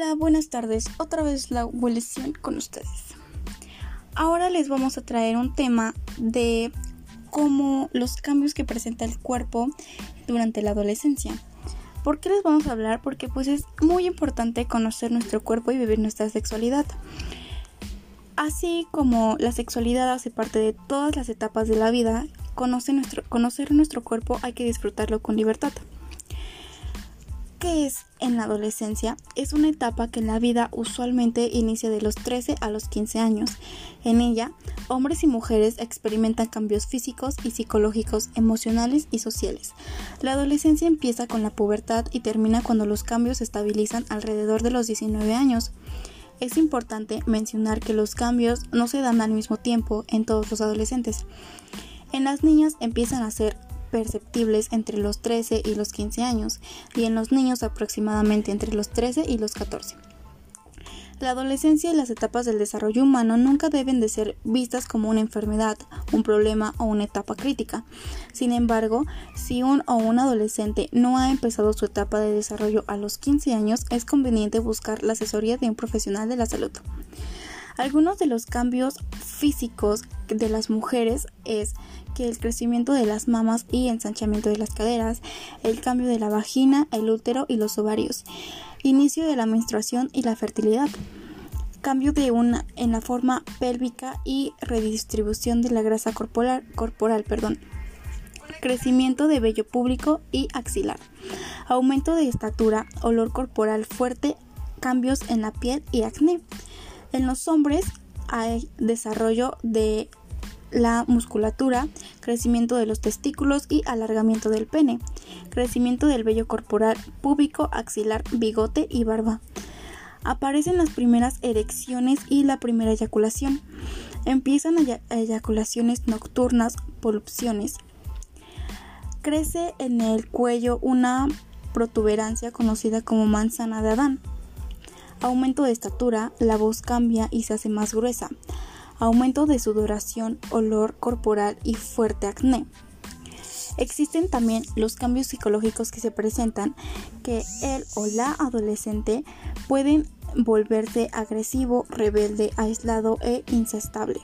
Hola, buenas tardes. Otra vez la evolución con ustedes. Ahora les vamos a traer un tema de cómo los cambios que presenta el cuerpo durante la adolescencia. ¿Por qué les vamos a hablar? Porque pues es muy importante conocer nuestro cuerpo y vivir nuestra sexualidad. Así como la sexualidad hace parte de todas las etapas de la vida, conocer nuestro, conocer nuestro cuerpo hay que disfrutarlo con libertad. ¿Qué es en la adolescencia? Es una etapa que en la vida usualmente inicia de los 13 a los 15 años. En ella, hombres y mujeres experimentan cambios físicos y psicológicos, emocionales y sociales. La adolescencia empieza con la pubertad y termina cuando los cambios se estabilizan alrededor de los 19 años. Es importante mencionar que los cambios no se dan al mismo tiempo en todos los adolescentes. En las niñas empiezan a ser perceptibles entre los 13 y los 15 años y en los niños aproximadamente entre los 13 y los 14. La adolescencia y las etapas del desarrollo humano nunca deben de ser vistas como una enfermedad, un problema o una etapa crítica. Sin embargo, si un o un adolescente no ha empezado su etapa de desarrollo a los 15 años, es conveniente buscar la asesoría de un profesional de la salud. Algunos de los cambios físicos de las mujeres es que el crecimiento de las mamas y ensanchamiento de las caderas, el cambio de la vagina, el útero y los ovarios inicio de la menstruación y la fertilidad, cambio de una en la forma pélvica y redistribución de la grasa corporal, perdón. crecimiento de vello público y axilar, aumento de estatura, olor corporal fuerte, cambios en la piel y acné. En los hombres hay desarrollo de la musculatura, crecimiento de los testículos y alargamiento del pene, crecimiento del vello corporal púbico, axilar, bigote y barba. Aparecen las primeras erecciones y la primera eyaculación. Empiezan eyaculaciones nocturnas, polupciones. Crece en el cuello una protuberancia conocida como manzana de Adán. Aumento de estatura, la voz cambia y se hace más gruesa aumento de sudoración, olor corporal y fuerte acné. Existen también los cambios psicológicos que se presentan que él o la adolescente pueden volverse agresivo, rebelde, aislado e inestable.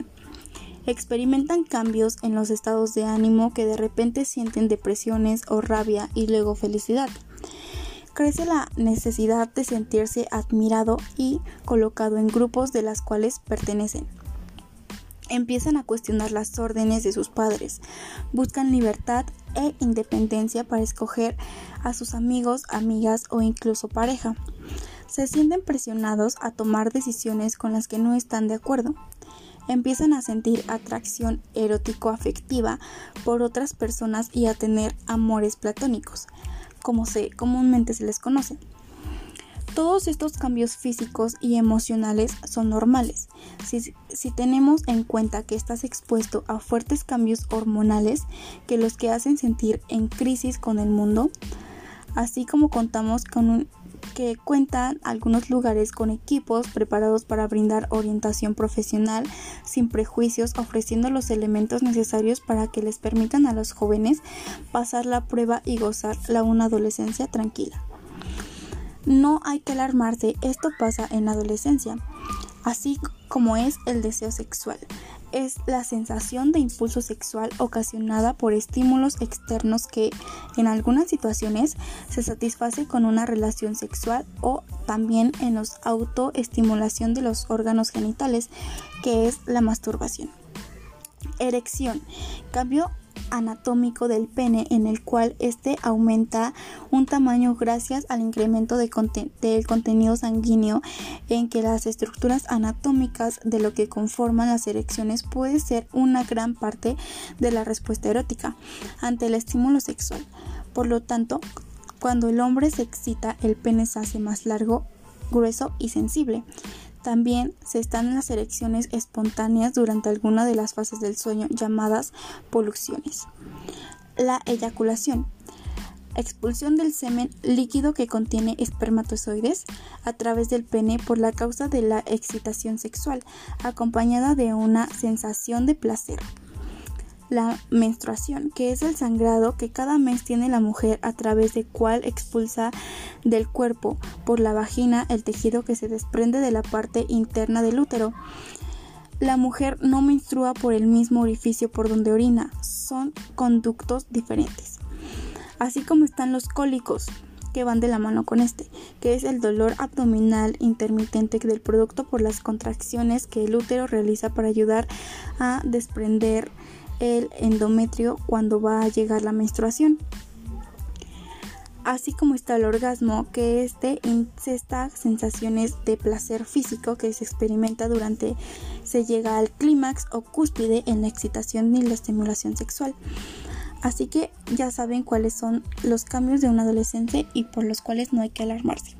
Experimentan cambios en los estados de ánimo que de repente sienten depresiones o rabia y luego felicidad. Crece la necesidad de sentirse admirado y colocado en grupos de las cuales pertenecen empiezan a cuestionar las órdenes de sus padres, buscan libertad e independencia para escoger a sus amigos, amigas o incluso pareja. Se sienten presionados a tomar decisiones con las que no están de acuerdo. Empiezan a sentir atracción erótico-afectiva por otras personas y a tener amores platónicos, como se comúnmente se les conoce. Todos estos cambios físicos y emocionales son normales. Si, tenemos en cuenta que estás expuesto a fuertes cambios hormonales que los que hacen sentir en crisis con el mundo, así como contamos con un, que cuentan algunos lugares con equipos preparados para brindar orientación profesional sin prejuicios, ofreciendo los elementos necesarios para que les permitan a los jóvenes pasar la prueba y gozar la una adolescencia tranquila. No hay que alarmarse, esto pasa en la adolescencia, así como es el deseo sexual. Es la sensación de impulso sexual ocasionada por estímulos externos que en algunas situaciones se satisface con una relación sexual o también en la autoestimulación de los órganos genitales, que es la masturbación. Erección. Cambio anatómico del pene en el cual éste aumenta un tamaño gracias al incremento del contenido sanguíneo en que las estructuras anatómicas de lo que conforman las erecciones puede ser una gran parte de la respuesta erótica ante el estímulo sexual. Por lo tanto, cuando el hombre se excita, el pene se hace más largo, grueso y sensible. También se están en las erecciones espontáneas durante alguna de las fases del sueño llamadas poluciones. La eyaculación. Expulsión del semen líquido que contiene espermatozoides a través del pene por la causa de la excitación sexual, acompañada de una sensación de placer. La menstruación, que es el sangrado que cada mes tiene la mujer a través de cual expulsa del cuerpo por la vagina el tejido que se desprende de la parte interna del útero. La mujer no menstrua por el mismo orificio por donde orina, son conductos diferentes. Así como están los cólicos, que van de la mano con este, que es el dolor abdominal intermitente del producto por las contracciones que el útero realiza para ayudar a desprender el endometrio cuando va a llegar la menstruación. Así como está el orgasmo, que este incesta sensaciones de placer físico que se experimenta durante se llega al clímax o cúspide en la excitación y la estimulación sexual. Así que ya saben cuáles son los cambios de un adolescente y por los cuales no hay que alarmarse.